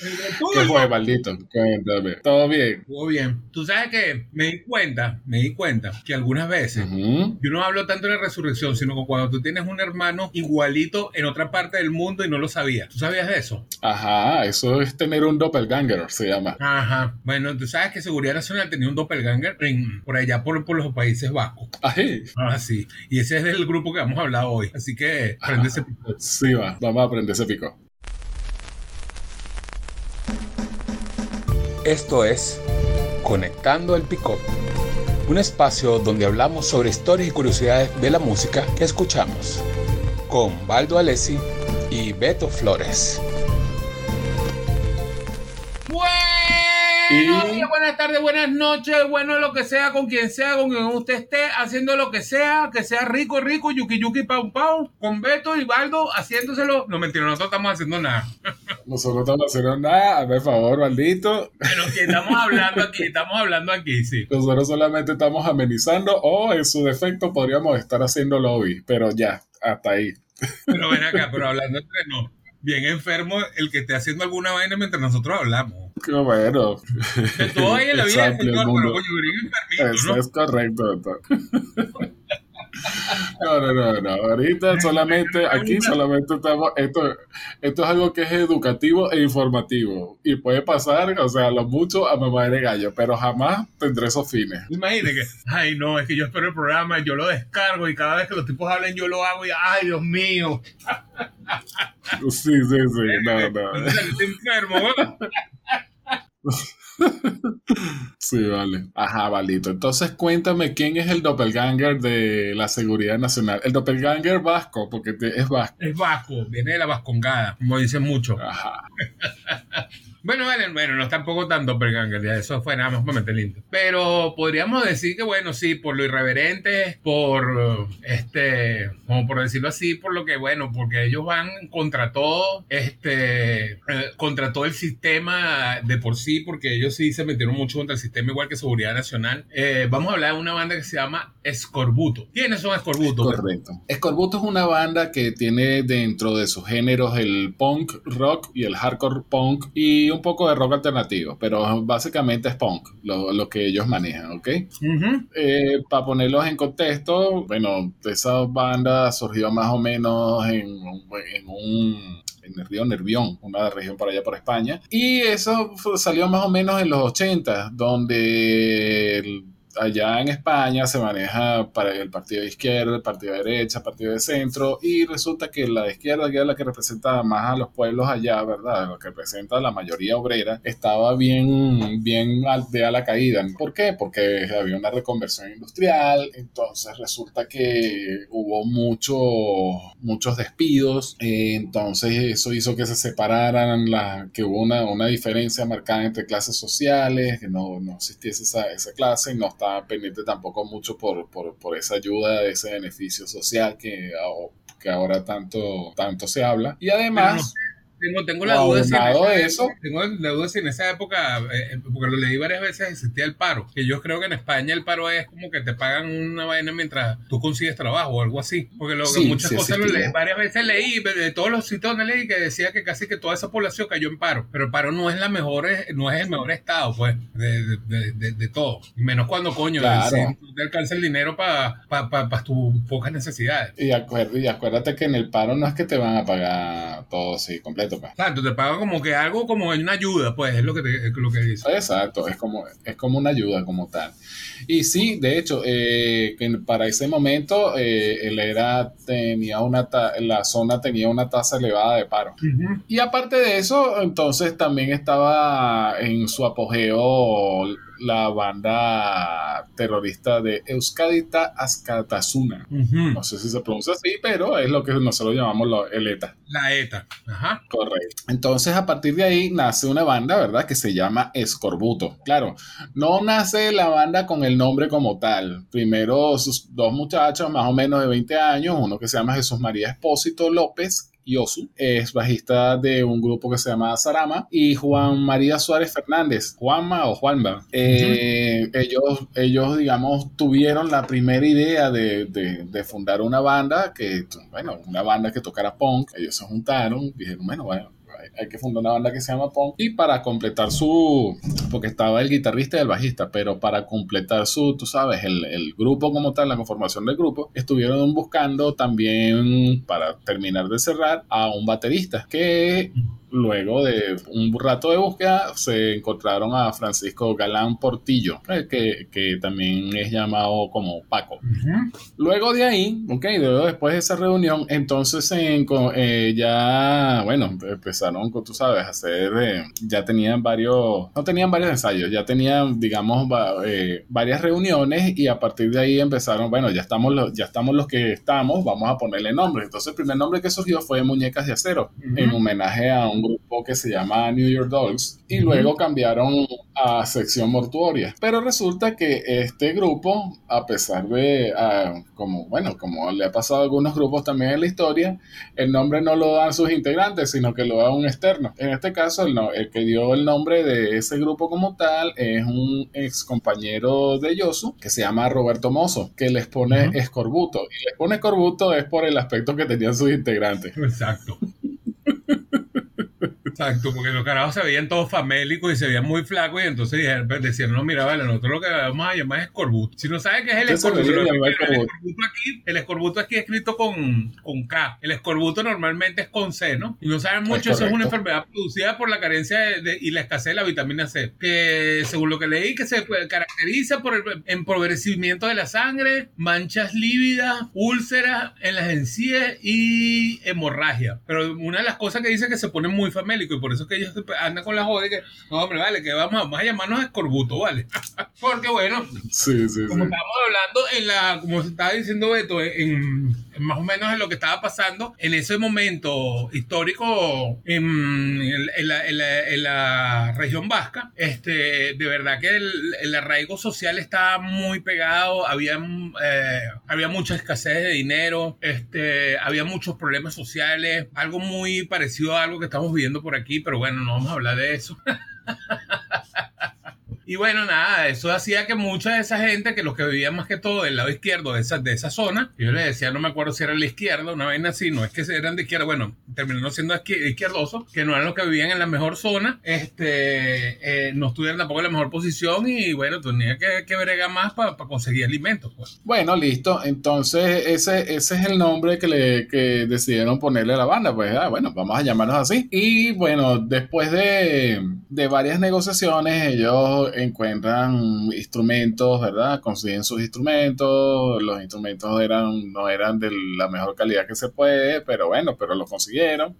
¿Qué fue, maldito? Cuéntame. ¿Todo bien? Todo bien. Tú sabes que me di cuenta, me di cuenta que algunas veces yo no hablo tanto de la resurrección, sino que cuando tú tienes un hermano igualito en otra parte del mundo y no lo sabías. ¿Tú sabías de eso? Ajá, eso es tener un doppelganger, se llama. Ajá. Bueno, tú sabes que Seguridad Nacional tenía un doppelganger por allá por, por los Países Vascos. Ají. Ah, sí. Y ese es el grupo que vamos a hablar hoy. Así que prende ese pico. Sí, va. Vamos a prender ese pico. Esto es Conectando el Pico, un espacio donde hablamos sobre historias y curiosidades de la música que escuchamos, con Baldo Alessi y Beto Flores. Buenos días, buenas tardes, buenas noches, bueno lo que sea, con quien sea, con quien usted esté, haciendo lo que sea, que sea rico, rico, yuki, yuki, pau, pau, con Beto y Baldo haciéndoselo. No, mentira, nosotros estamos haciendo nada. Nosotros no estamos haciendo nada, por favor, maldito. Pero que estamos hablando aquí, estamos hablando aquí, sí. Nosotros solamente estamos amenizando o en su defecto podríamos estar haciendo lobby, pero ya, hasta ahí. Pero ven acá, pero hablando entre no. Bien enfermo el que esté haciendo alguna vaina mientras nosotros hablamos. Qué bueno. De todo ahí en la vida, señor, pero coño, bien enfermito, Eso ¿no? es correcto, doctor. No, no, no, no. Ahorita solamente, aquí solamente estamos, esto, esto es algo que es educativo e informativo. Y puede pasar, o sea, lo mucho a mamá de gallo, pero jamás tendré esos fines. Imagínate que, ay no, es que yo espero el programa, yo lo descargo y cada vez que los tipos hablen yo lo hago y, ay Dios mío, Sí, sí, sí, no, no. ¿dónde saliste enfermo? ¿no? Sí, vale. Ajá, valito. Entonces cuéntame quién es el doppelganger de la seguridad nacional. El doppelganger vasco, porque te- es vasco. Es vasco, viene de la vascongada, como dicen muchos. Ajá. Bueno, vale, bueno, no es tampoco tan doppelganger, ya eso fue nada más para meter lindo. Pero podríamos decir que, bueno, sí, por lo irreverente, por, este, como por decirlo así, por lo que, bueno, porque ellos van contra todo, este, eh, contra todo el sistema de por sí, porque ellos sí se metieron mucho contra el sistema, igual que Seguridad Nacional. Eh, vamos a hablar de una banda que se llama Escorbuto. ¿Quiénes son Escorbuto? Correcto. Escorbuto es una banda que tiene dentro de sus géneros el punk rock y el hardcore punk y un poco de rock alternativo, pero básicamente es punk lo, lo que ellos manejan, ¿ok? Ujú. para ponerlos en contexto, bueno, esa banda surgió más o menos en, en un en el río Nervión, una región por allá por España, y eso salió más o menos en los 80, donde el- allá en España se maneja para el partido de izquierda, el partido de derecha, el partido de centro, y resulta que la de izquierda, que es la que representa más a los pueblos allá, ¿verdad? Lo que representa a la mayoría obrera, estaba bien, bien de a la caída. ¿Por qué? Porque había una reconversión industrial, entonces resulta que hubo mucho, muchos despidos, eh, entonces eso hizo que se separaran, la, que hubo una, una diferencia marcada entre clases sociales, que no, no existiese esa, esa clase, no estaba pendiente tampoco mucho por, por, por esa ayuda, ese beneficio social que, que ahora tanto, tanto se habla. Y además... Tengo, tengo la duda si en eso- tengo la duda si en esa época, eh, porque lo leí varias veces, existía el paro. Que yo creo que en España el paro es como que te pagan una vaina mientras tú consigues trabajo o algo así. Porque lo, Sí, muchas sí cosas lo leí, varias veces leí de todos los sitios donde leí que decía que casi que toda esa población cayó en paro. Pero el paro no es la mejor, no es el mejor estado, pues, de, de, de- de- de todo. Menos cuando coño, Claro. si te alcanza el dinero para tus pocas necesidades. Y, acuer- y acuérdate que en el paro no es que te van a pagar todo así completo, pues. Claro, te pagan como que algo como una ayuda, pues, es lo que, te- es lo que dice. Exacto, es como, es como una ayuda como tal. Y sí, de hecho, eh, para ese momento eh, el ERA tenía una ta- la zona tenía una tasa elevada de paro. Ujú. Y aparte de eso, entonces también estaba en su apogeo la banda terrorista de Euskadita Askatasuna. No sé si se pronuncia así, pero es lo que nosotros llamamos lo- el ETA. La ETA. Ajá. Correcto. Entonces, a partir de ahí nace una banda, ¿verdad? Que se llama Escorbuto. Claro, no nace la banda con el nombre como tal. Primero, sus dos muchachos, más o menos de 20 años, uno que se llama Jesús María Espósito López. Yosu es bajista de un grupo que se llama Sarama y Juan María Suárez Fernández, Juanma o Juanma. Eh, ellos, ellos, digamos, tuvieron la primera idea de, de- de fundar una banda que, bueno, una banda que tocara punk. Ellos se juntaron, dijeron, bueno, bueno, hay que fundar una banda que se llama Punk. Y para completar su, porque estaba el guitarrista y el bajista, pero para completar su, tú sabes, el, el grupo como tal, la conformación del grupo, estuvieron buscando también, para terminar de cerrar, a un baterista que luego de un rato de búsqueda se encontraron a Francisco Galán Portillo, eh, que, que también es llamado como Paco. Luego de ahí, ok, luego después de esa reunión, entonces eh, ya, bueno, empezaron, tú sabes, a hacer, eh, ya tenían varios, no tenían varios ensayos, ya tenían, digamos, varias reuniones y a partir de ahí empezaron, bueno, ya estamos, los, ya estamos los que estamos, vamos a ponerle nombre. Entonces el primer nombre que surgió fue Muñecas de Acero, en homenaje a un grupo que se llama New York Dolls y luego cambiaron a sección mortuoria. Pero resulta que este grupo, a pesar de, como bueno, como le ha pasado a algunos grupos también en la historia, el nombre no lo dan sus integrantes, sino que lo da un externo. En este caso, el, el que dio el nombre de ese grupo como tal es un ex compañero de Yosu que se llama Roberto Mozo, que les pone escorbuto. Y les pone escorbuto es por el aspecto que tenían sus integrantes. Exacto. Exacto, porque los carajos se veían todos famélicos y se veían muy flacos y entonces decían, no, mira, vale, nosotros lo que vamos a llamar es escorbuto. Si no sabes qué es el escorbuto, el, escorbuto aquí, el escorbuto aquí es escrito con, con K. El escorbuto normalmente es con C, ¿no? Y no saben mucho, eso es una enfermedad producida por la carencia de, y la escasez de la vitamina C, que según lo que leí, que se caracteriza por el empobrecimiento de la sangre, manchas lívidas, úlceras en las encías y hemorragia. Pero una de las cosas que dice que se pone muy y por eso es que ellos andan con la joda que, no, hombre, vale, que vamos, vamos a llamarnos escorbuto, ¿vale? Porque bueno, sí, sí, como estábamos hablando en la, como se estaba diciendo Beto, en, más o menos en lo que estaba pasando en ese momento histórico en, la, región vasca, este, de verdad que el, arraigo social estaba muy pegado, había, eh, había mucha escasez de dinero, este, había muchos problemas sociales, algo muy parecido a algo que estamos viviendo por aquí, pero bueno, no vamos a hablar de eso. Y bueno, nada, eso hacía que mucha de esa gente, que los que vivían más que todo del lado izquierdo de esa, de esa zona, yo les decía, no me acuerdo si era la izquierda, una vez así, no es que eran de izquierda, bueno, terminaron siendo izquierdosos, que no eran los que vivían en la mejor zona, este, eh, no estuvieran tampoco en la mejor posición y bueno, tenía que, que bregar más para conseguir alimentos. Pues. Bueno, listo, entonces ese, ese es el nombre que, le, que decidieron ponerle a la banda, pues ah, bueno, vamos a llamarnos así. Y bueno, después de, de varias negociaciones, ellos encuentran instrumentos, ¿verdad? Consiguen sus instrumentos, los instrumentos eran, no eran de la mejor calidad que se puede, pero bueno, pero lo consiguieron.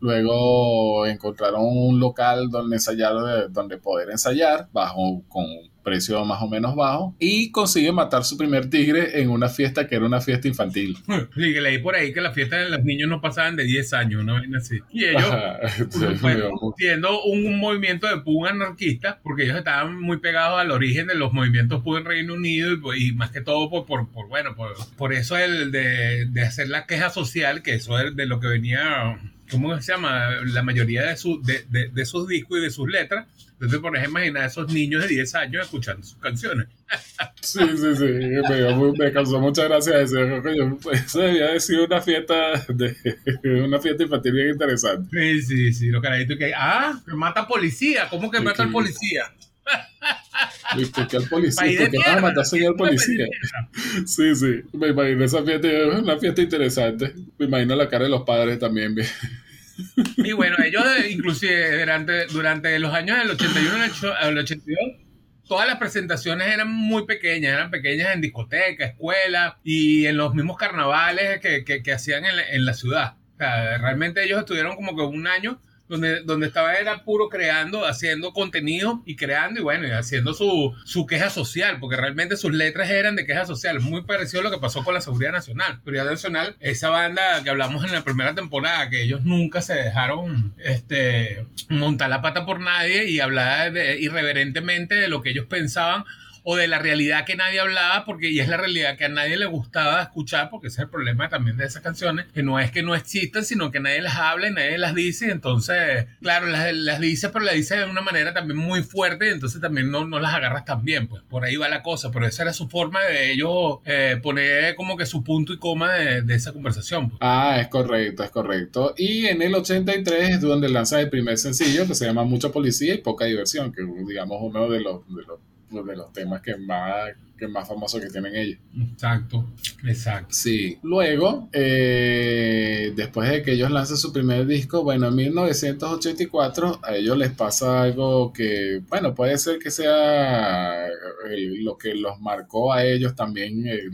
Luego encontraron un local donde ensayar, donde poder ensayar, bajo con precio más o menos bajo, y consigue matar su primer tigre en una fiesta que era una fiesta infantil. Sí, que leí por ahí que las fiestas de los niños no pasaban de 10 años, ¿no? Así. Y ellos, siendo un, movimiento de pug anarquista, porque ellos estaban muy pegados al origen de los movimientos pug en Reino Unido y, pues, más que todo por, por, bueno, por, por eso el de, de hacer la queja social, que eso es de lo que venía ¿cómo se llama? La mayoría de, su, de, de, sus discos y de sus letras. Entonces, por ejemplo, imaginar a esos niños de 10 años escuchando sus canciones. Sí, sí, sí. Me, me causó mucha gracia eso. Eso debía haber sido una fiesta, de, una fiesta infantil bien interesante. Sí, sí, sí. Lo carajitos que. Ah, mata policía. ¿Cómo que mata al policía? ¿Viste? Que al policía, porque van a matar al policía. Sí, sí. Me imagino esa fiesta, es una fiesta interesante. Me imagino la cara de los padres también. Y bueno, ellos inclusive durante, durante los años del 81 al 82, todas las presentaciones eran muy pequeñas, eran pequeñas en discotecas, escuelas y en los mismos carnavales que, que, que hacían en la, en la ciudad. O sea, realmente ellos estuvieron como que un año donde, donde estaba era puro creando, haciendo contenido y creando y bueno, y haciendo su, su queja social, porque realmente sus letras eran de queja social, muy parecido a lo que pasó con la Seguridad Nacional. Seguridad Nacional, esa banda que hablamos en la primera temporada, que ellos nunca se dejaron este, montar la pata por nadie y hablar irreverentemente de lo que ellos pensaban o de la realidad que nadie hablaba, porque y es la realidad que a nadie le gustaba escuchar, porque ese es el problema también de esas canciones, que no es que no existan, sino que nadie las habla y nadie las dice, entonces, claro, las, las dice, pero las dice de una manera también muy fuerte, entonces también no, no las agarras tan bien, pues por ahí va la cosa, pero esa era su forma de ellos eh, poner como que su punto y coma de, de esa conversación. Pues. Ah, es correcto, es correcto. Y en el 83 es donde lanza el primer sencillo que se llama Mucha Policía y Poca Diversión, que digamos uno de los, de los temas que más que más famoso que tienen ellos. Exacto, exacto. Sí. Luego, eh, después de que ellos lanzan su primer disco, bueno, en 1984 a ellos les pasa algo que, bueno, puede ser que sea lo que los marcó a ellos también, eh,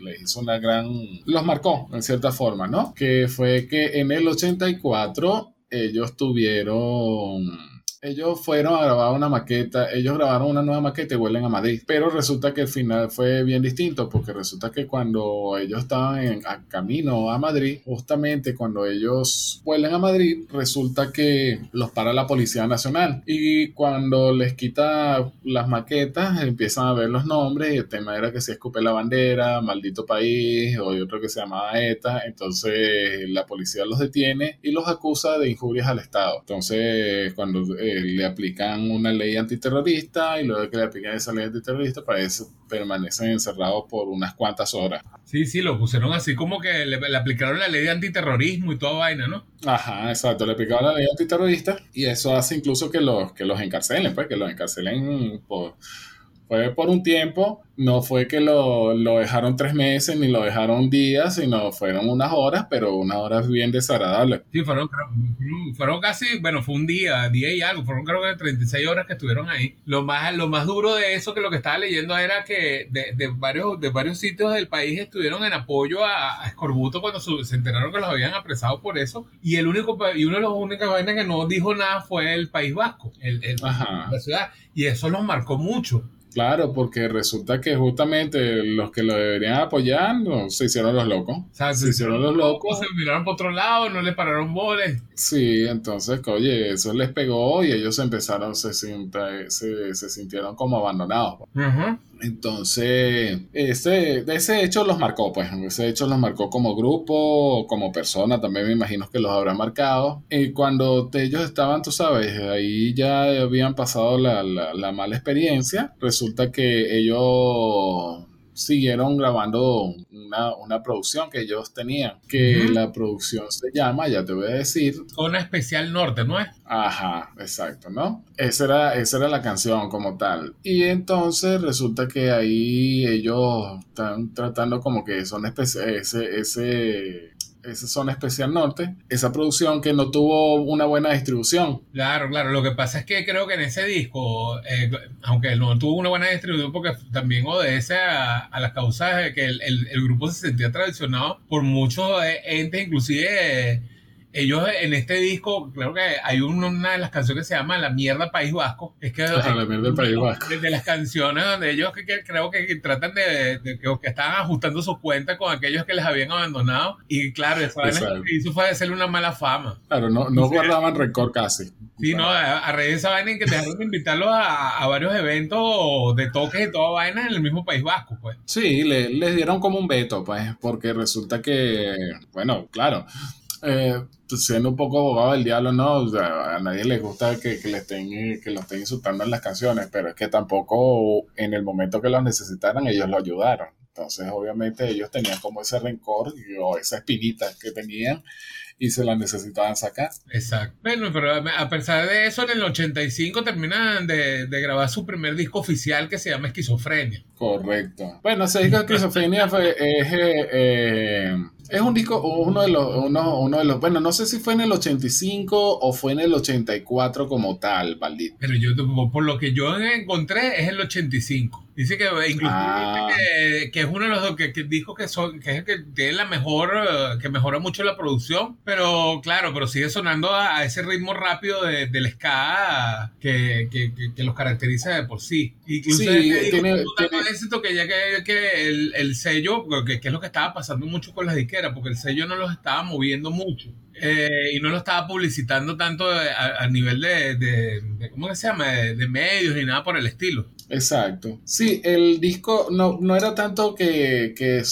les, hizo una gran... los marcó, en cierta forma, ¿no? Que fue que en el 84 ellos tuvieron ellos fueron a grabar una maqueta, ellos grabaron una nueva maqueta y vuelven a Madrid, pero resulta que el final fue bien distinto porque resulta que cuando ellos estaban en a camino a Madrid, justamente cuando ellos vuelven a Madrid, resulta que los para la Policía Nacional. Y cuando les quita las maquetas empiezan a ver los nombres y el tema era que se escupe la bandera, maldito país o otro que se llamaba ETA, entonces la policía los detiene y los acusa de injurias al Estado. Entonces cuando eh, le aplican una ley antiterrorista y luego que le aplican esa ley antiterrorista, eso permanecen encerrados por unas cuantas horas. Sí, sí, lo pusieron así como que le, aplicaron la ley de antiterrorismo y toda vaina, ¿no? Ajá, exacto, le aplicaron la ley antiterrorista y eso hace incluso que los, que los encarcelen, pues, que los encarcelen por fue por un tiempo, no fue que lo, lo, dejaron tres meses ni lo dejaron días, sino fueron unas horas, pero unas horas bien desagradables. Sí, fueron, fueron casi, bueno, fue un día, día y algo, fueron creo que 36 horas que estuvieron ahí. Lo más, lo más duro de eso que lo que estaba leyendo era que de, de varios, de varios sitios del país estuvieron en apoyo a, a Escorbuto cuando se enteraron que los habían apresado por eso, y el único, y uno de los únicos vainas que no dijo nada fue el País Vasco, el, el la ciudad, y eso los marcó mucho. Claro, porque resulta que justamente los que lo deberían apoyar no, se hicieron los locos. se, hicieron los locos. Se miraron por otro lado, no le pararon boles. Sí, entonces, oye, eso les pegó y ellos empezaron, se, se, se sintieron como abandonados. Entonces, ese, ese hecho los marcó, pues, ese hecho los marcó como grupo, como persona, también me imagino que los habrá marcado. Y cuando ellos estaban, tú sabes, ahí ya habían pasado la, la mala experiencia, resulta que ellos siguieron grabando una, una, producción que ellos tenían, que la producción se llama, ya te voy a decir. Zona Especial Norte, ¿no es? Ajá, exacto, ¿no? Esa era, esa era la canción como tal. Y entonces resulta que ahí ellos están tratando como que son ese, ese esa zona especial norte, esa producción que no tuvo una buena distribución. Claro, claro, lo que pasa es que creo que en ese disco, eh, aunque no tuvo una buena distribución porque también obedece a, las causas de que el, el, grupo se sentía traicionado por muchos eh, entes, inclusive ellos en este disco, creo que hay una de las canciones que se llama La mierda País Vasco. Es que la mierda del País Vasco. De, las canciones donde ellos que, creo que, tratan de, que, que estaban ajustando sus cuentas con aquellos que les habían abandonado. Y claro, eso hizo fue hacerle una mala fama. Claro, no, no guardaban récord casi. Sí, no, a, raíz de esa vaina en que dejaron de invitarlos a, a, varios eventos de toques y toda vaina en el mismo País Vasco, pues. Sí, le, les dieron como un veto, pues, porque resulta que, bueno, claro, eh, siendo un poco abogado del diablo, no, a nadie le gusta que, que, le estén, que lo estén insultando en las canciones, pero es que tampoco en el momento que lo necesitaran ellos lo ayudaron. Entonces, obviamente, ellos tenían como ese rencor o esa espinita que tenían y se la necesitaban sacar. Exacto. Bueno, pero a pesar de eso, en el 85 terminan de, de grabar su primer disco oficial que se llama Esquizofrenia. Correcto. Bueno, ese disco de Esquizofrenia fue, es, eh, eh, es un disco, uno de los, uno, uno, de los, bueno, no sé si fue en el 85 o fue en el 84 como tal, maldito. Pero yo, por lo que yo encontré, es el 85. Dice que incluso ah. que, es uno de los que, que dijo que son, que es el que tiene la mejor, que mejora mucho la producción, pero claro, pero sigue sonando a, ese ritmo rápido de, del ska que, que, los caracteriza de por sí. Incluso sí, tiene, éxito que ya que, el, el sello, que, es lo que estaba pasando mucho con las disqueras, porque el sello no los estaba moviendo mucho Eh, y no lo estaba publicitando tanto a, nivel de, de, ¿cómo se llama? De, medios ni nada por el estilo. Exacto. Sí, el disco no, no era tanto que, que,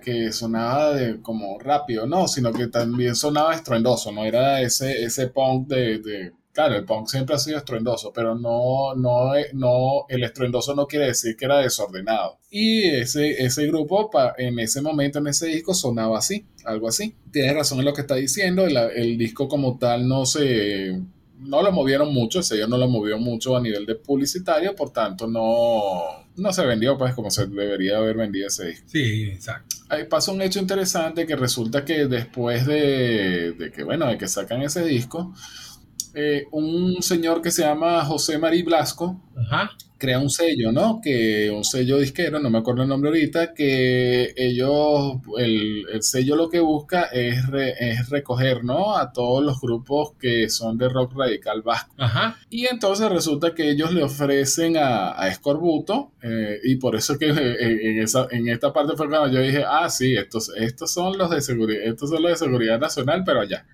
que sonaba de, como rápido, no, sino que también sonaba estruendoso, no era ese, ese punk de Claro, el punk siempre ha sido estruendoso, pero no, no, no, el estruendoso no quiere decir que era desordenado. Y ese, ese grupo en ese momento, en ese disco, sonaba así, algo así. Tienes razón en lo que está diciendo, el, el disco como tal no se, no lo movieron mucho, ese no lo movió mucho a nivel de publicitario, por tanto no, no se vendió pues como se debería haber vendido ese disco. Sí, exacto. Ahí pasa un hecho interesante que resulta que después de, de que, bueno, de que sacan ese disco, eh, un señor que se llama José Marí Blasco crea un sello, ¿no? Que un sello disquero, no me acuerdo el nombre ahorita, que ellos, el, sello lo que busca es, es, recoger, ¿no? A todos los grupos que son de rock radical vasco. Y entonces resulta que ellos le ofrecen a, a Escorbuto, eh, y por eso que eh, en, esa, en esta parte fue cuando yo dije, ah, sí, estos, estos son los de seguridad, estos son los de seguridad nacional, pero allá.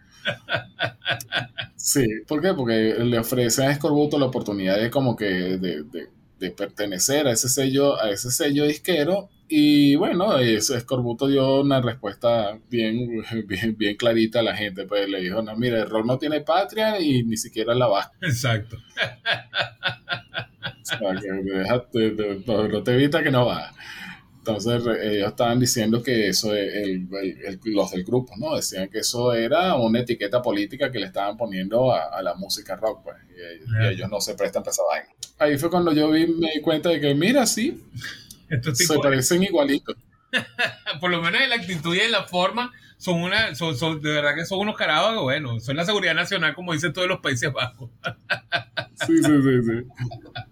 Sí, ¿por qué? Porque le ofrece a Escorbuto la oportunidad de como que de, pertenecer a ese sello, a ese sello disquero. Y bueno, Escorbuto dio una respuesta bien, bien, bien clarita a la gente. Pues le dijo, no, mira, el rock no tiene patria y ni siquiera la va. Exacto. O sea, que no te evita que no va. Entonces ellos estaban diciendo que eso, el, los del grupo, ¿no? Decían que eso era una etiqueta política que le estaban poniendo a, la música rock, pues, y, ellos no se prestan para esa vaina. Ahí fue cuando yo vi, me di cuenta de que, mira, sí, se parecen igualitos. Por lo menos en la actitud y en la forma, son una, son, de verdad que son unos carabos, bueno, son la seguridad nacional, como dicen todos los Países Bajos. sí, sí, sí, sí.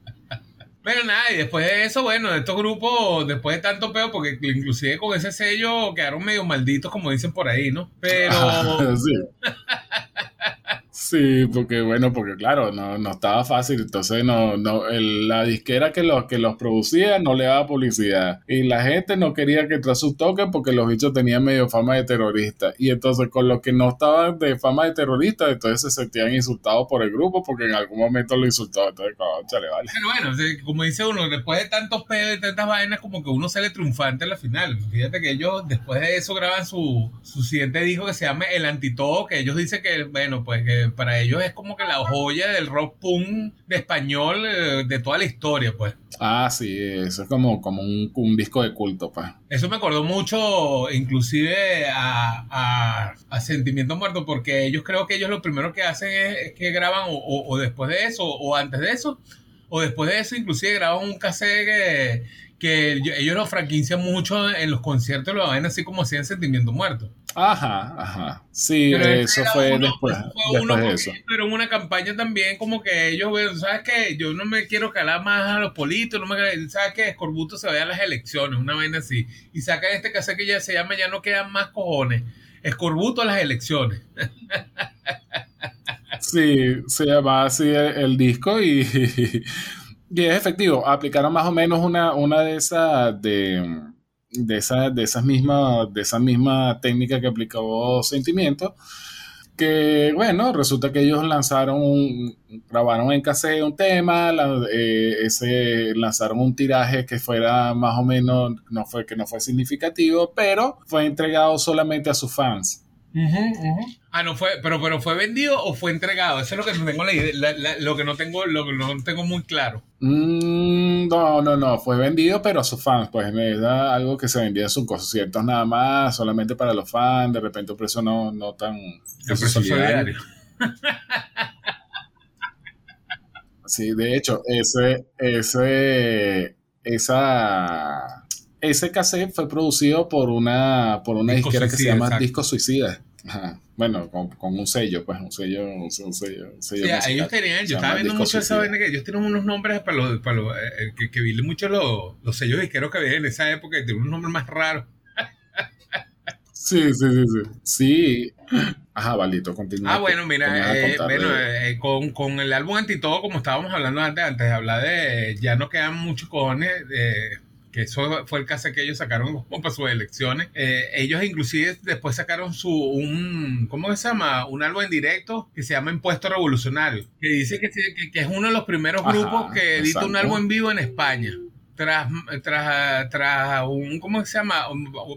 Pero nada, y después de eso, bueno, de estos grupos, después de tanto peo, porque inclusive con ese sello quedaron medio malditos, como dicen por ahí, ¿no? Pero... sí. Sí, porque bueno, porque claro, no, no estaba fácil, entonces no, no, la disquera que los, que los producía no le daba publicidad. Y la gente no quería que tras su toque porque los bichos tenían medio fama de terrorista. Y entonces con los que no estaban de fama de terrorista, entonces se sentían insultados por el grupo porque en algún momento lo insultó, entonces. Pero bueno, como dice uno, después de tantos pedos y tantas vainas, como que uno sale triunfante en la final. Fíjate que ellos después de eso graban su, su siguiente disco que se llama El Antitodo, que ellos dicen que, bueno, pues que para ellos es como que la joya del rock punk de español eh, de toda la historia, pues. Ah, sí, eso es como, como un, disco de culto, pues. Eso me acordó mucho, inclusive, a, a, Sentimiento Muerto, porque ellos creo que ellos lo primero que hacen es, que graban o, después de eso, o antes de eso, o después de eso, inclusive graban un cassette que, que ellos lo franquician mucho en los conciertos, lo ven así como hacían Sentimiento Muerto. Ajá, ajá. Sí, eso fue después, de eso. Pero en una campaña también como que ellos, ¿sabes qué? Yo no me quiero calar más a los políticos, no me ¿sabes qué? Escorbuto se vaya a las elecciones, una vaina así. Y saca este cassette que ya se llama Ya no quedan más cojones. Escorbuto a las elecciones. sí, se llama así el disco y y es efectivo. Aplicaron más o menos una, una de esas de, de, esa, de esas mismas de esa misma técnica que aplicó Sentimiento. Que bueno, resulta que ellos lanzaron un, grabaron en cassette un tema, eh, ese, lanzaron un tiraje que fuera más o menos, no fue que no fue significativo, pero fue entregado solamente a sus fans. Ah, no fue, pero, pero fue vendido o fue entregado. Eso es lo que no tengo lo que no tengo, lo que no tengo muy claro. Mm, no, no, no, fue vendido, pero a sus fans, pues era algo que se vendía en sus conciertos nada más, solamente para los fans, de repente un precio no, no tan solidario. sí, de hecho, ese, ese, esa ese cassette fue producido por una, por una disquera que se llama Disco Suicida. Bueno, con, un sello, pues, un sello, un sello, Sí, ellos tenían, yo estaba viendo mucho esa vaina que ellos tienen unos nombres para los, para los eh, que, que vi mucho los, los sellos disqueros que había en esa época, tienen unos nombres más raros. Sí, sí, sí, sí. Sí. Ajá, Valito, continúa. Ah, bueno, mira, eh, bueno, eh, con, con, el álbum Antitodo, como estábamos hablando antes, antes de hablar de ya no quedan muchos cojones, que eso fue el caso que ellos sacaron para sus elecciones. Eh, ellos inclusive después sacaron su, un, ¿cómo se llama? Un álbum en directo que se llama Impuesto Revolucionario, que dice que, que, es uno de los primeros grupos que edita un álbum en vivo en España tras, tras, tras un, ¿cómo se llama?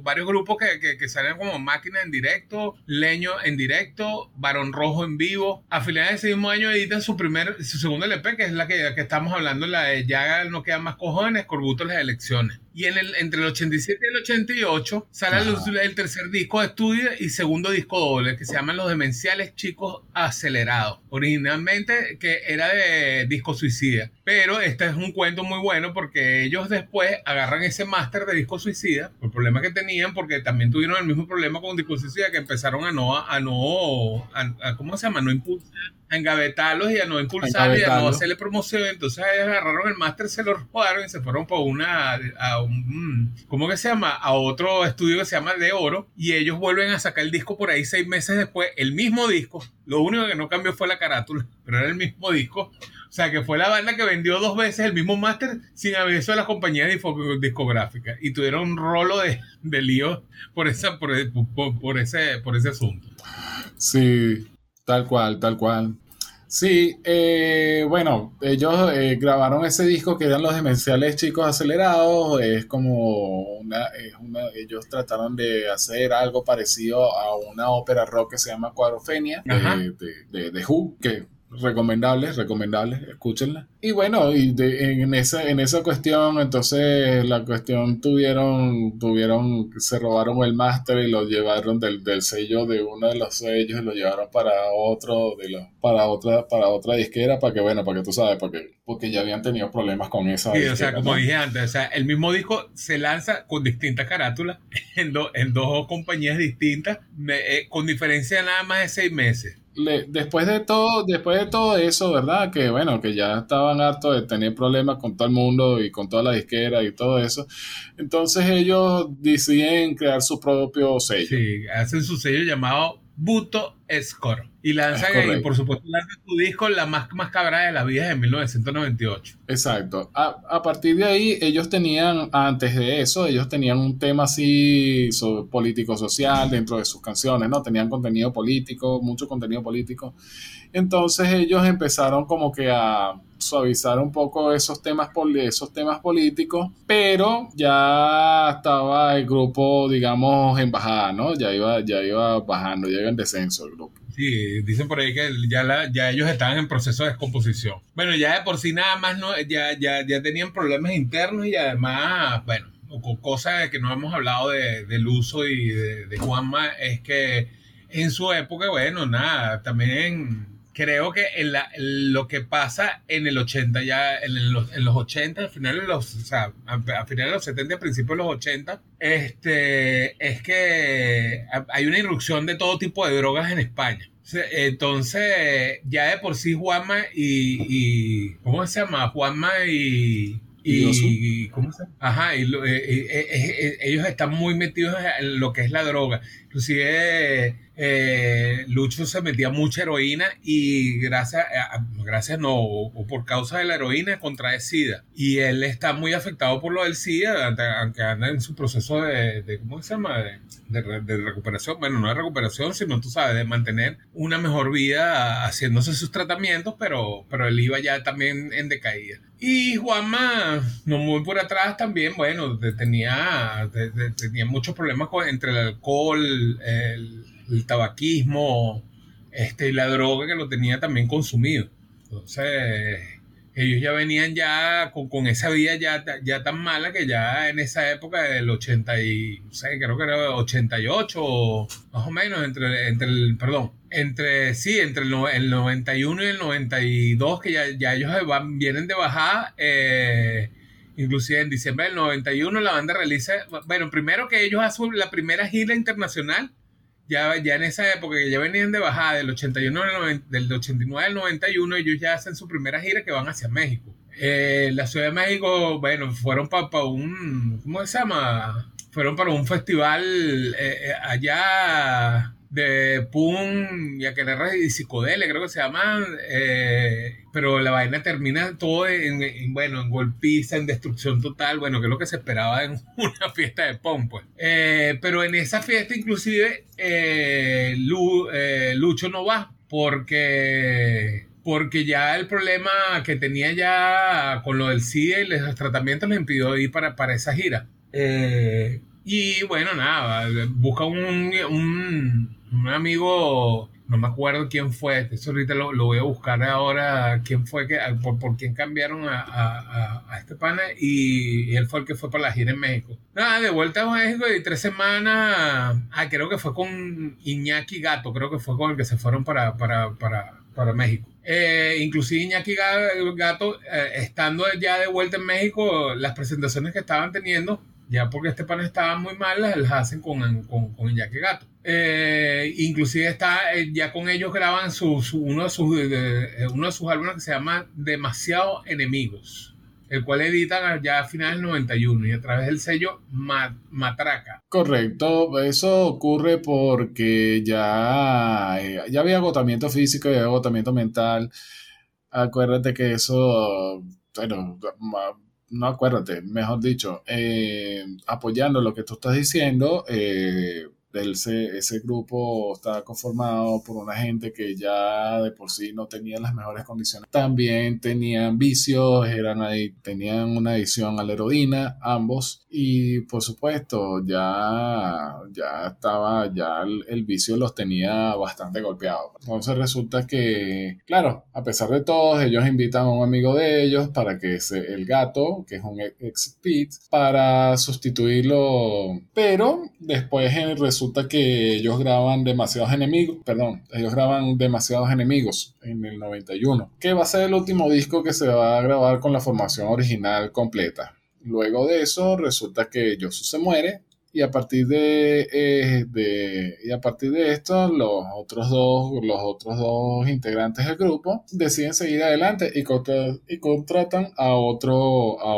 varios grupos que, que, salen como Máquina en directo, Leño en directo, Barón Rojo en vivo. A finales de ese mismo año editan su primer, su segundo LP, que es la que, que estamos hablando, la de Ya no quedan más cojones, Corbuto las elecciones. Y en el, entre el 87 y el 88 sale el, tercer disco de estudio y segundo disco doble que se llaman Los Demenciales Chicos Acelerados. Originalmente que era de disco suicida. Pero este es un cuento muy bueno porque ellos después agarran ese máster de disco suicida, por el problema que tenían, porque también tuvieron el mismo problema con disco suicida que empezaron a no, a no, a, ¿cómo se llama? No impulsar a engavetarlos y a no impulsar y a no hacerle promoción. Entonces ellos agarraron el máster, se lo robaron y se fueron por una, a un, ¿cómo que se llama? A otro estudio que se llama De Oro y ellos vuelven a sacar el disco por ahí seis meses después, el mismo disco. Lo único que no cambió fue la carátula, pero era el mismo disco. O sea, que fue la banda que vendió dos veces el mismo máster sin aviso de las compañías discográficas. Y tuvieron un rolo de, de lío por, esa, por, por, ese, por ese asunto. Sí, Tal cual, tal cual. Sí, eh, bueno, ellos eh, grabaron ese disco que eran los demenciales chicos acelerados. Es como una, ellos trataron de hacer algo parecido a una ópera rock que se llama Cuadrofenia de, de, de, Who, que recomendables, recomendables, escúchenla. Y bueno, y en, esa, en esa cuestión, entonces la cuestión tuvieron, tuvieron, se robaron el máster y lo llevaron del, del, sello de uno de los sellos y lo llevaron para otro, de los, para otra, para otra disquera, para que bueno, para que tú sabes, porque, porque ya habían tenido problemas con esa. Sí, o sea, como dije antes, o sea, el mismo disco se lanza con distintas carátulas en, en dos compañías distintas, eh, con diferencia nada más de seis meses después de todo, después de todo eso, ¿verdad? Que bueno, que ya estaban hartos de tener problemas con todo el mundo y con toda la disquera y todo eso. Entonces ellos deciden crear su propio sello. Sí, hacen su sello llamado Buto Score. Y lanzan, y por supuesto, lanzan su disco La más, más cabra de la vida en 1998. Exacto. A, a, partir de ahí, ellos tenían, antes de eso, ellos tenían un tema así político-social dentro de sus canciones, ¿no? Tenían contenido político, mucho contenido político. Entonces ellos empezaron como que a suavizar un poco esos temas, esos temas políticos, pero ya estaba el grupo, digamos, en bajada, ¿no? Ya iba, ya iba bajando, ya iba en descenso. Sí, dicen por ahí que ya, la, ya ellos estaban en proceso de descomposición. Bueno, ya de por sí nada más no, ya, ya, ya tenían problemas internos y además, bueno, cosa que no hemos hablado de, del uso y de, de Juanma es que en su época, bueno, nada, también creo que en la, lo que pasa en el 80, ya en los, en los 80, al final de los, o sea, a, finales de los 70, a principios de los 80, este, es que hay una irrupción de todo tipo de drogas en España. Entonces, ya de por sí Juanma y, y ¿cómo se llama? Juanma y, y, ¿cómo se llama? Ajá, y eh, eh, eh, ellos están muy metidos en lo que es la droga. Inclusive eh, Lucho se metía mucha heroína y gracias, gracias no, o, por causa de la heroína contrae SIDA. Y él está muy afectado por lo del SIDA, aunque anda en su proceso de, ¿cómo se llama? De, recuperación, bueno, no de recuperación, sino tú sabes, de mantener una mejor vida haciéndose sus tratamientos, pero, pero él iba ya también en decaída. Y Juanma, no muy por atrás también, bueno, tenía, tenía muchos problemas con, entre el alcohol, el el tabaquismo este, y la droga que lo tenía también consumido. Entonces, ellos ya venían ya con, esa vida ya, ya tan mala que ya en esa época del 80 y, no sé, creo que era 88 más o menos, entre, entre el, perdón, entre, sí, entre el, 91 y el 92, que ya, ya ellos van, vienen de bajada, eh, inclusive en diciembre del 91 la banda realiza, bueno, primero que ellos hacen la primera gira internacional ya, ya en esa época que ya venían de bajada del 81 del 89 al 91, ellos ya hacen su primera gira que van hacia México. Eh, la Ciudad de México, bueno, fueron para un, ¿cómo se llama? Fueron para un festival eh, eh, allá de pum y aquel y psicodelia, creo que se llaman, eh, pero la vaina termina todo en, bueno, en golpiza, en destrucción total, bueno, que es lo que se esperaba en una fiesta de punk, pues. Eh, pero en esa fiesta inclusive eh, Lucho no va porque porque ya el problema que tenía ya con lo del SIDA y los tratamientos le impidió ir para, para esa gira. y bueno, nada, busca un, un, un amigo, no me acuerdo quién fue, eso ahorita lo, voy a buscar ahora, quién fue, que, por, por quién cambiaron a, a, a, este pana y, él fue el que fue para la gira en México. Nada, de vuelta a México y tres semanas, ah, creo que fue con Iñaki Gato, creo que fue con el que se fueron para, para, para, para México. Eh, inclusive Iñaki Gato, eh, estando ya de vuelta en México, las presentaciones que estaban teniendo, ya porque este pan estaba muy mal, las hacen con, con, con Iñaki Gato. Eh, inclusive está, eh, ya con ellos graban su, uno, de sus, uno de sus álbumes que se llama Demasiado Enemigos, el cual editan ya a finales del 91 y a través del sello Matraca. Correcto, eso ocurre porque ya, eh, ya había agotamiento físico y agotamiento mental. Acuérdate que eso, bueno, no acuérdate, mejor dicho, eh, apoyando lo que tú estás diciendo, eh, ese, ese grupo estaba conformado por una gente que ya de por sí no tenía las mejores condiciones. También tenían vicios, eran ahí, tenían una adicción a la heroína, ambos, y por supuesto ya, ya estaba, ya el, vicio los tenía bastante golpeados. Entonces resulta que, claro, a pesar de todo, ellos invitan a un amigo de ellos para que se, el gato, que es un ex pit, para sustituirlo, pero después resulta resulta que ellos graban demasiados enemigos, perdón, ellos graban demasiados enemigos en el 91, que va a ser el último disco que se va a grabar con la formación original completa. Luego de eso resulta que Josu se muere y a partir de, eh, y a partir de esto los otros dos los otros dos integrantes del grupo deciden seguir adelante y, y contratan a otro a,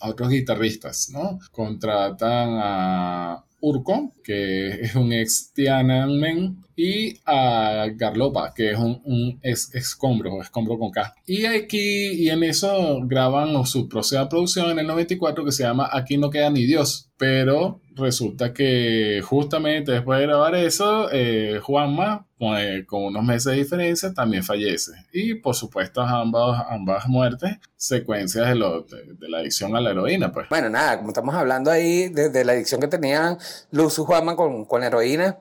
a otros guitarristas no contratan a Urco, que es un ex Tiananmen, y a Garlopa, que es un, un ex escombro, escombro con K. Y aquí, y en eso graban su próxima producción en el 94 que se llama Aquí no queda ni Dios. Pero resulta que justamente después de grabar eso, eh, Juanma, pues, con unos meses de diferencia, también fallece. Y por supuesto, ambas, ambas muertes, secuencias de, lo, de, la adicción a la heroína. Pues. Bueno, nada, como estamos hablando ahí de, la adicción que tenían Luz y Juanma con, con la heroína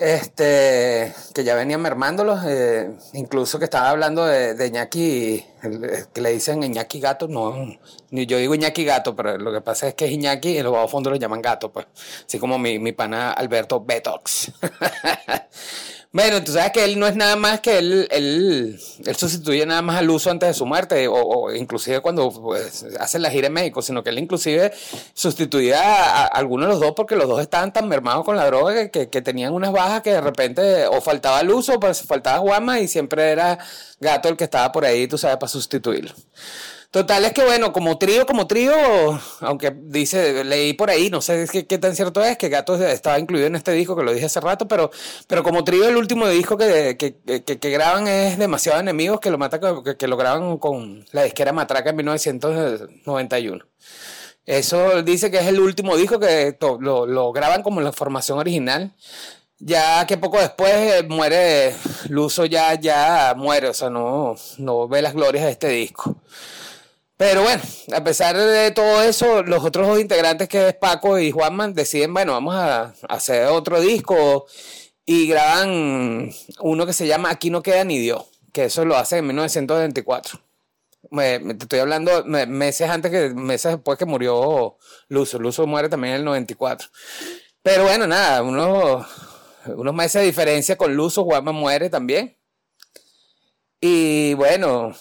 este, que ya venían mermándolos, eh, incluso que estaba hablando de, de Iñaki, que le dicen Iñaki Gato, no, yo digo Iñaki Gato, pero lo que pasa es que es Iñaki y los bajos fondos lo llaman Gato, pues, así como mi, mi pana Alberto Betox. Bueno, tú sabes que él no es nada más que él, él, él sustituye nada más al uso antes de su muerte, o, inclusive cuando pues, hace la gira en México, sino que él inclusive sustituía a, alguno de los dos porque los dos estaban tan mermados con la droga que, que, tenían unas bajas que de repente o faltaba el uso, pues faltaba Guama y siempre era Gato el que estaba por ahí, tú sabes, para sustituirlo. Total es que bueno, como trío, como trío, aunque dice, leí por ahí, no sé qué, tan cierto es, que Gato estaba incluido en este disco, que lo dije hace rato, pero, pero como trío el último disco que, que, que, graban es Demasiado Enemigos, que lo, mata, que, lo graban con la disquera Matraca en 1991. Eso dice que es el último disco que lo, lo graban como la formación original ya que poco después eh, muere Luso ya ya muere o sea no no ve las glorias de este disco pero bueno, a pesar de todo eso, los otros dos integrantes que es Paco y Juanman deciden, bueno, vamos a hacer otro disco y graban uno que se llama Aquí no queda ni Dios, que eso lo hace en 1924. Me, te estoy hablando meses antes que, meses después que murió Luso. Luso muere también en el 94. Pero bueno, nada, unos, unos meses de diferencia con Luso, Juanma muere también. Y bueno,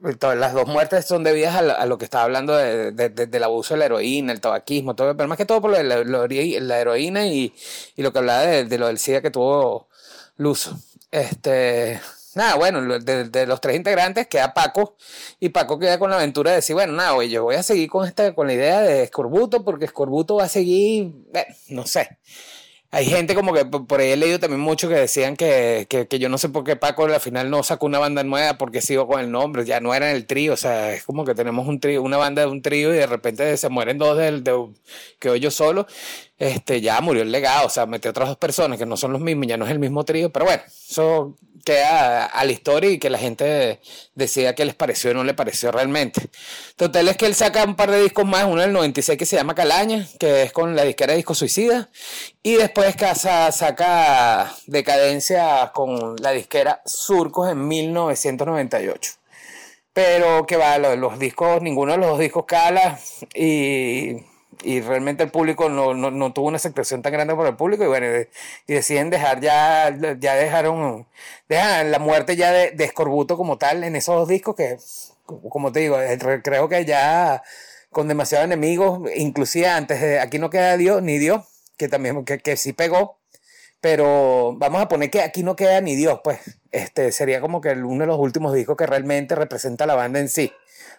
las dos muertes son debidas a, lo que estaba hablando de, del abuso de la heroína, el tabaquismo, todo, pero más que todo por la, la, heroína y, y, lo que hablaba de, lo del SIDA que tuvo Luzo. Este, nada, bueno, de, los tres integrantes queda Paco y Paco queda con la aventura de decir, bueno, nada, oye, yo voy a seguir con, esta, con la idea de Escorbuto porque Escorbuto va a seguir, no sé. Hay gente como que por ahí he leído también mucho que decían que, que, yo no sé por qué Paco al final no sacó una banda nueva porque sigo con el nombre, ya no era el trío, o sea, es como que tenemos un trío, una banda de un trío y de repente se mueren dos del de, que yo solo, este, ya murió el legado, o sea, metió otras dos personas que no son los mismos, ya no es el mismo trío, pero bueno, eso queda a la historia y que la gente decida qué les pareció o no le pareció realmente. Total es que él saca un par de discos más, uno del 96 que se llama Calaña, que es con la disquera Disco Suicida, y después casa, saca Decadencia con la disquera Surcos en 1998. Pero que va, los discos, ninguno de los dos discos cala y y realmente el público no, no, no, tuvo una aceptación tan grande por el público y bueno, y deciden dejar ya, ya dejaron, dejan la muerte ya de, de Escorbuto como tal en esos dos discos que, como te digo, creo que ya con demasiados enemigos, inclusive antes de Aquí no queda Dios, ni Dios, que también, que, que sí pegó, pero vamos a poner que aquí no queda ni Dios, pues, este sería como que uno de los últimos discos que realmente representa la banda en sí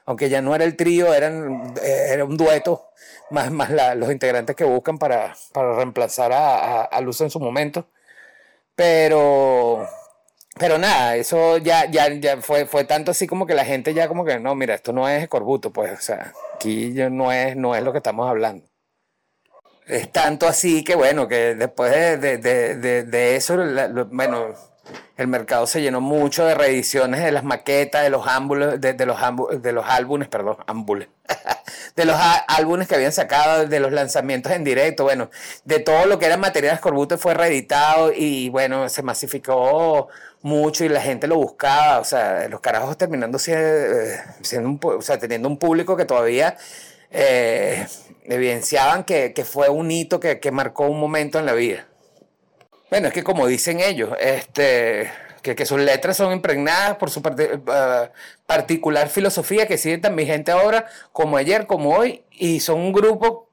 aunque ya no era el trío, eran, eh, era un dueto, más, más los integrantes que buscan para, para reemplazar a, a, Luz en su momento. Pero, pero nada, eso ya, ya, ya fue, fue tanto así como que la gente ya como que, no, mira, esto no es Corbuto, pues, o sea, aquí no es, no es lo que estamos hablando. Es tanto así que, bueno, que después de, de, de, de eso, bueno, el mercado se llenó mucho de reediciones de las maquetas, de los ámbulos, de, los de los álbumes, perdón, ámbules, de los álbumes que habían sacado, de los lanzamientos en directo, bueno, de todo lo que era material Scorbute fue reeditado y bueno, se masificó mucho y la gente lo buscaba, o sea, los carajos terminando eh, siendo, o sea, teniendo un público que todavía eh, evidenciaban que, fue un hito que, que marcó un momento en la vida. Bueno, es que como dicen ellos, este, que, sus letras son impregnadas por su eh, particular filosofía que sigue tan vigente ahora como ayer, como hoy, y son un grupo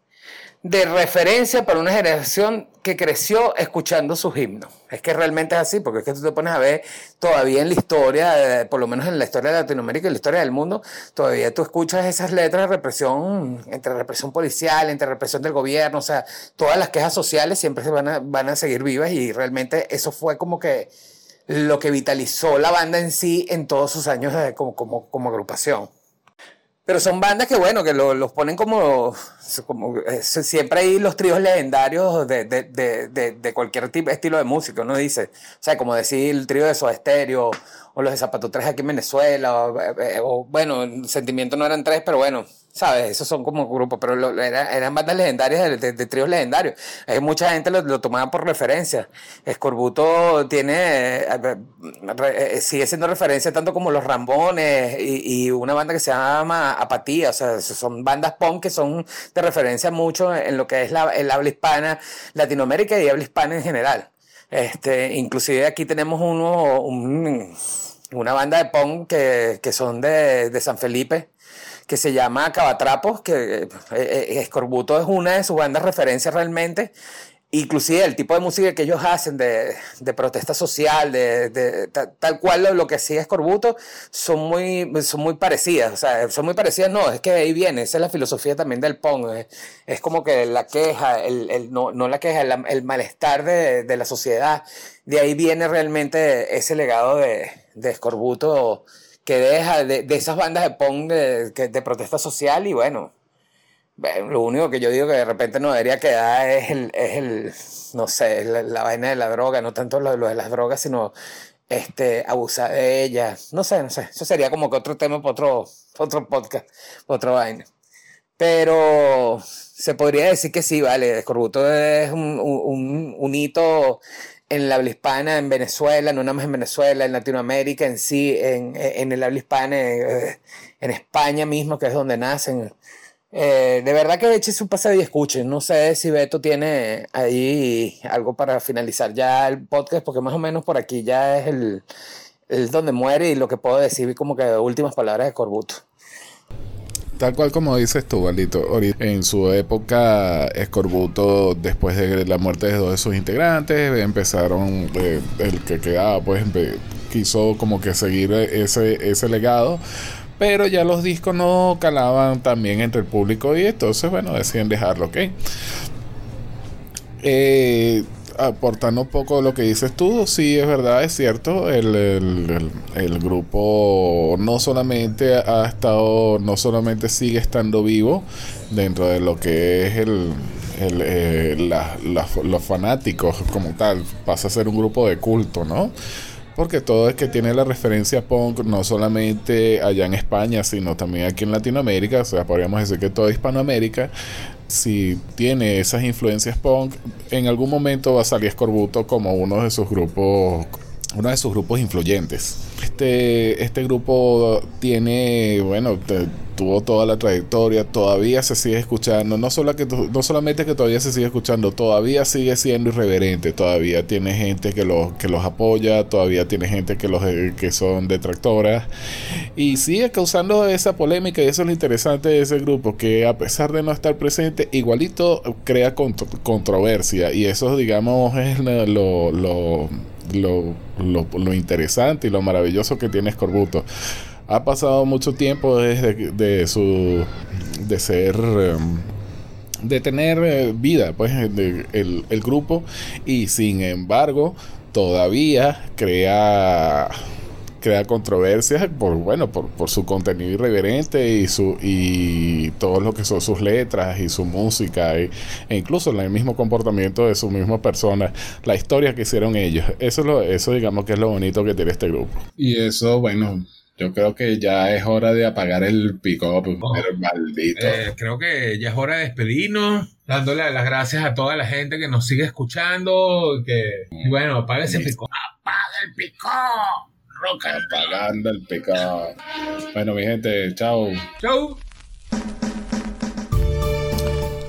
de referencia para una generación que creció escuchando sus himnos. Es que realmente es así, porque es que tú te pones a ver todavía en la historia, eh, por lo menos en la historia de Latinoamérica y en la historia del mundo, todavía tú escuchas esas letras de represión, entre represión policial, entre represión del gobierno, o sea, todas las quejas sociales siempre se van a, van a seguir vivas y realmente eso fue como que lo que vitalizó la banda en sí en todos sus años como, como, como agrupación. Pero son bandas que, bueno, que los ponen como, como siempre hay los tríos legendarios de, de, de, de, cualquier tipo, estilo de música, uno dice. O sea, como decir el trío de Soda o los de Zapato 3 aquí en Venezuela, o, eh, o bueno, en Sentimiento no eran tres, pero bueno, ¿sabes? Esos son como grupos, pero eran bandas legendarias de, tríos legendarios. Hay mucha gente lo, lo tomaba por referencia. Escorbuto tiene, eh, eh, sigue siendo referencia tanto como los Rambones y, una banda que se llama Apatía, o sea, son bandas punk que son de referencia mucho en lo que es la, el habla hispana, Latinoamérica y habla hispana en general. Este, inclusive aquí tenemos uno, una banda de punk que, que son de San Felipe, que se llama Cabatrapos, que eh, eh, Escorbuto es una de sus bandas referencias realmente. Inclusive el tipo de música que ellos hacen de, de protesta social, de, de, tal, cual lo, que hacía Escorbuto, son muy, son muy parecidas. O sea, son muy parecidas, no, es que ahí viene, esa es la filosofía también del punk. Es, como que la queja, el, el no, no, la queja, el, el malestar de, de, la sociedad. De ahí viene realmente ese legado de, de Escorbuto que deja de, esas bandas de punk de, de, protesta social y bueno, lo único que yo digo que de repente no debería quedar es el, es el no sé, la, vaina de la droga, no tanto lo, de las drogas, sino este, abusar de ellas, no sé, no sé, eso sería como que otro tema para otro, otro podcast, otra vaina. Pero se podría decir que sí, vale, Escorbuto es un, un, un hito en la habla hispana, en Venezuela, no nada más en Venezuela, en Latinoamérica en sí, en, en el habla hispana, eh, en, España mismo, que es donde nacen. Eh, de verdad que eche su pasado y escuchen. No sé si Beto tiene ahí algo para finalizar ya el podcast, porque más o menos por aquí ya es el, el donde muere y lo que puedo decir como que últimas palabras de Corbuto. Tal cual como dices tú, Valito. En su época, Escorbuto, después de la muerte de dos de sus integrantes, empezaron, eh, el que quedaba, pues quiso como que seguir ese, ese legado. Pero ya los discos no calaban también entre el público y entonces, bueno, deciden dejarlo, ¿ok? Eh, aportando un poco lo que dices tú, sí, es verdad, es cierto, el, el, grupo no solamente ha estado, no solamente sigue estando vivo dentro de lo que es el, el, eh, los fanáticos como tal, pasa a ser un grupo de culto, ¿no? Porque todo es que tiene la referencia punk no solamente allá en España, sino también aquí en Latinoamérica, o sea, podríamos decir que toda Hispanoamérica, si tiene esas influencias punk, en algún momento va a salir Escorbuto como uno de sus grupos uno de sus grupos influyentes. Este, este grupo tiene, bueno, tuvo toda la trayectoria, todavía se sigue escuchando, no, solo que, no solamente que todavía se sigue escuchando, todavía sigue siendo irreverente, todavía tiene gente que los, que los apoya, todavía tiene gente que, los, que son detractoras y sigue causando esa polémica y eso es lo interesante de ese grupo, que a pesar de no estar presente, igualito crea controversia y eso digamos es lo, lo lo, lo, interesante y lo maravilloso que tiene Escorbuto. Ha pasado mucho tiempo desde de su de ser em, de tener eh, vida pues el, el grupo. Y sin embargo todavía crea crea controversias por bueno por, por, su contenido irreverente y su y todo lo que son sus letras y su música e incluso el mismo comportamiento de su misma persona la historia que hicieron ellos. Eso es lo, eso digamos que es lo bonito que tiene este grupo. Y eso bueno yo creo que ya es hora de apagar el pico, oh. maldito. Eh, creo que ya es hora de despedirnos, dándole las gracias a toda la gente que nos sigue escuchando. Que, y bueno, apaga ese pico. ¡Apaga el pico! roca. Apagando el pecado. Bueno, mi gente, chao. Chao.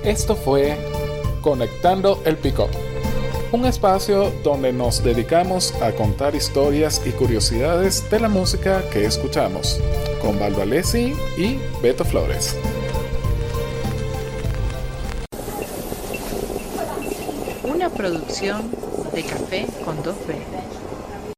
Esto fue Conectando el Pickup, un espacio donde nos dedicamos a contar historias y curiosidades de la música que escuchamos, con Valdo Alessi y Beto Flores. Una producción de Café con dos B.